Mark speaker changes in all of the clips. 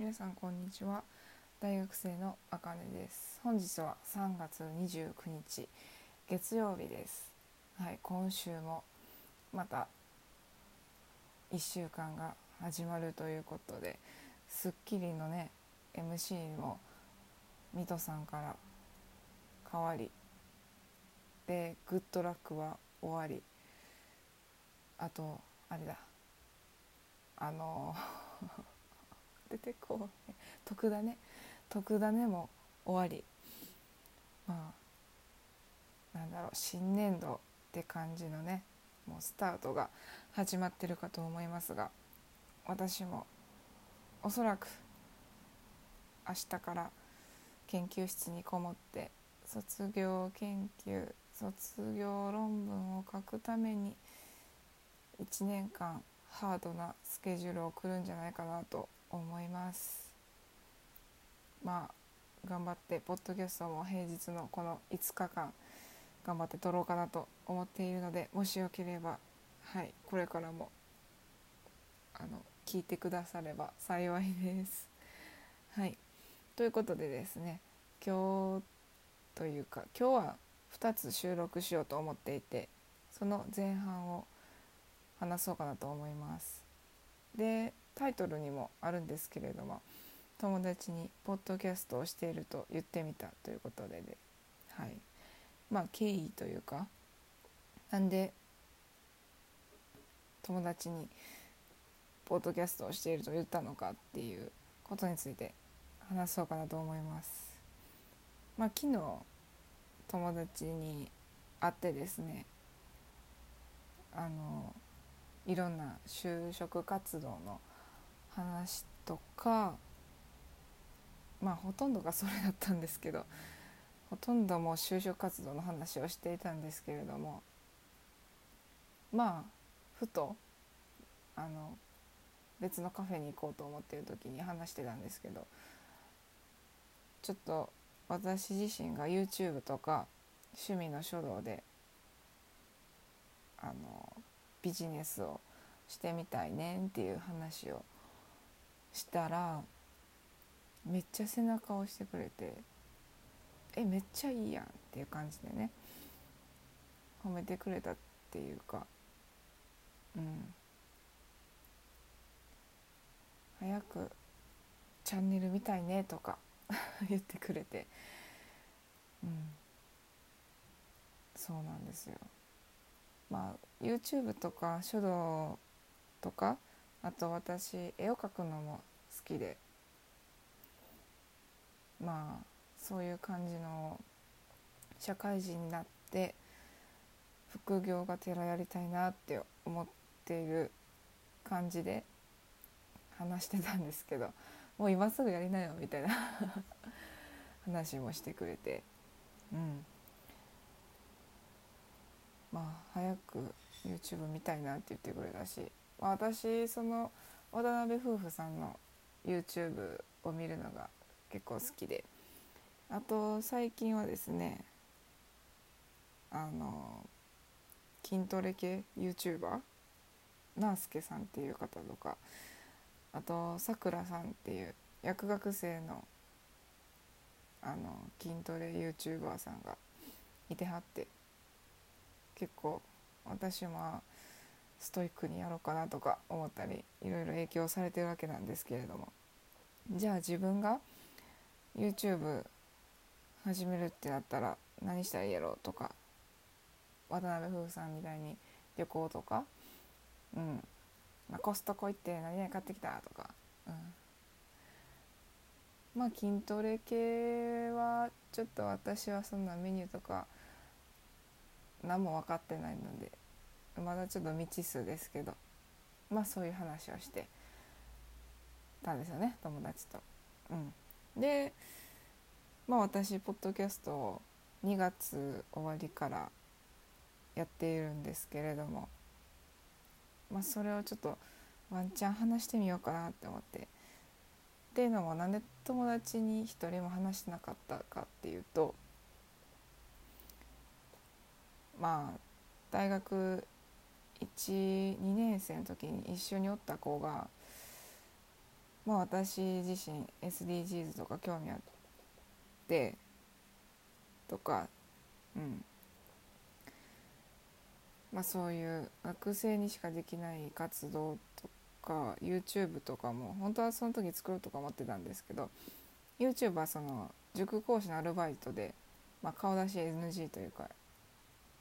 Speaker 1: 皆さんこんにちは。大学生のあかねです。本日は3月29日月曜日です。はい今週もまた1週間が始まるということで『スッキリ』のね MC も水戸さんから変わりで「グッドラック」は終わり。あとあれだ。あの出てこう徳田ね徳田ねも終わり。まあなんだろう新年度って感じのねもうスタートが始まってるかと思いますが私もおそらく明日から研究室にこもって卒業研究卒業論文を書くために1年間ハードなスケジュールを送るんじゃないかなと思いますまあ頑張ってポッドキャストも平日のこの5日間頑張って撮ろうかなと思っているのでもしよければはいこれからもあの聞いてくだされば幸いです。はいということでですね今日というか今日は2つ収録しようと思っていてその前半を話そうかなと思います。でタイトルにもあるんですけれども友達にポッドキャストをしていると言ってみたということでで、はい、まあ経緯というかなんで友達にポッドキャストをしていると言ったのかっていうことについて話そうかなと思います。まあ、昨日友達に会ってですねあのいろんな就職活動の話とかまあほとんどがそれだったんですけどほとんどもう就職活動の話をしていたんですけれどもまあふとあの別のカフェに行こうと思っている時に話してたんですけどちょっと私自身が YouTube とか趣味の書道であのビジネスをしてみたいねんっていう話をしたらめっちゃ背中を押してくれて「えめっちゃいいやん」っていう感じでね褒めてくれたっていうかうん。早くチャンネル見たいねとか 言ってくれてうん。そうなんですよ。まあ YouTube とか書道とかあと私絵を描くのも好きでまあそういう感じの社会人になって副業がてらやりたいなって思っている感じで話してたんですけどもう今すぐやりなよみたいな 話もしてくれてうん。まあ早く YouTube 見たいなって言ってくれたし、まあ、私その渡辺夫婦さんの YouTube を見るのが結構好きであと最近はですねあの筋トレ系 YouTuber ナースケさんっていう方とかあとさくらさんっていう薬学生のあの筋トレ YouTuber さんがいてはって結構私もストイックにやろうかなとか思ったりいろいろ影響されてるわけなんですけれども。じゃあ自分が YouTube 始めるってなったら何したらいいやろうとか渡辺夫婦さんみたいに旅行とか、うん。まあ、コストコ行って何々買ってきたとか、うん、まあ筋トレ系はちょっと私はそんなメニューとか何も分かってないのでまだちょっと未知数ですけどまあそういう話をしてたんですよね友達と。うん、でまあ私ポッドキャストを2月終わりからやっているんですけれどもまあそれをちょっとワンチャン話してみようかなって思って。っていうのもなんで友達に一人も話してなかったかっていうとまあ大学12年生の時に一緒におった子が、まあ私自身 SDGs とか興味あってとかうん。まあそういう学生にしかできない活動とか YouTube とかも本当はその時作ろうとか思ってたんですけど YouTube はその塾講師のアルバイトで、まあ、顔出し NG というか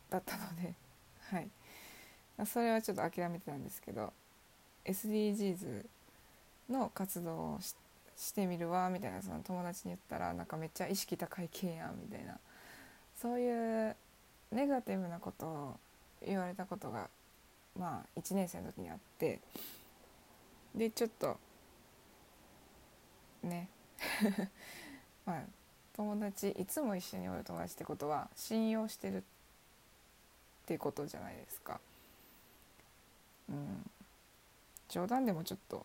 Speaker 1: だったので はい。それはちょっと諦めてたんですけど SDGs の活動をしてみるわみたいなその友達に言ったらなんかめっちゃ意識高い系やんみたいな。そういうネガティブなことを言われたことがまあ1年生の時にあってでちょっとね。まあ友達いつも一緒におる友達ってことは信用してるってていうことじゃないですか。うん、冗談でもちょっと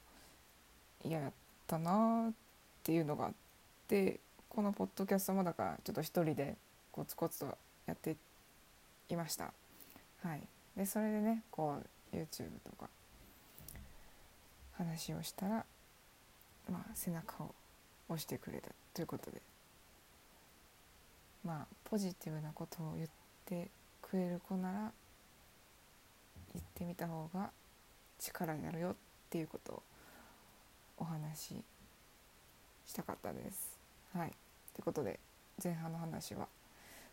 Speaker 1: 嫌やったなっていうのがあってこのポッドキャストもだからちょっと一人でコツコツとやっていました。はい、でそれでねこう YouTube とか話をしたら、まあ、背中を押してくれたということでまあポジティブなことを言ってくれる子なら言ってみた方が力になるよっていうことをお話ししたかったです。はい、ということで前半の話は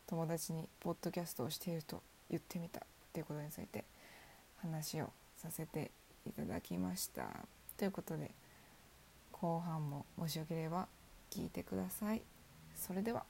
Speaker 1: 友達にポッドキャストをしていると言ってみたっていうことについて話をさせていただきました。ということで後半ももしよければ聞いてください。それでは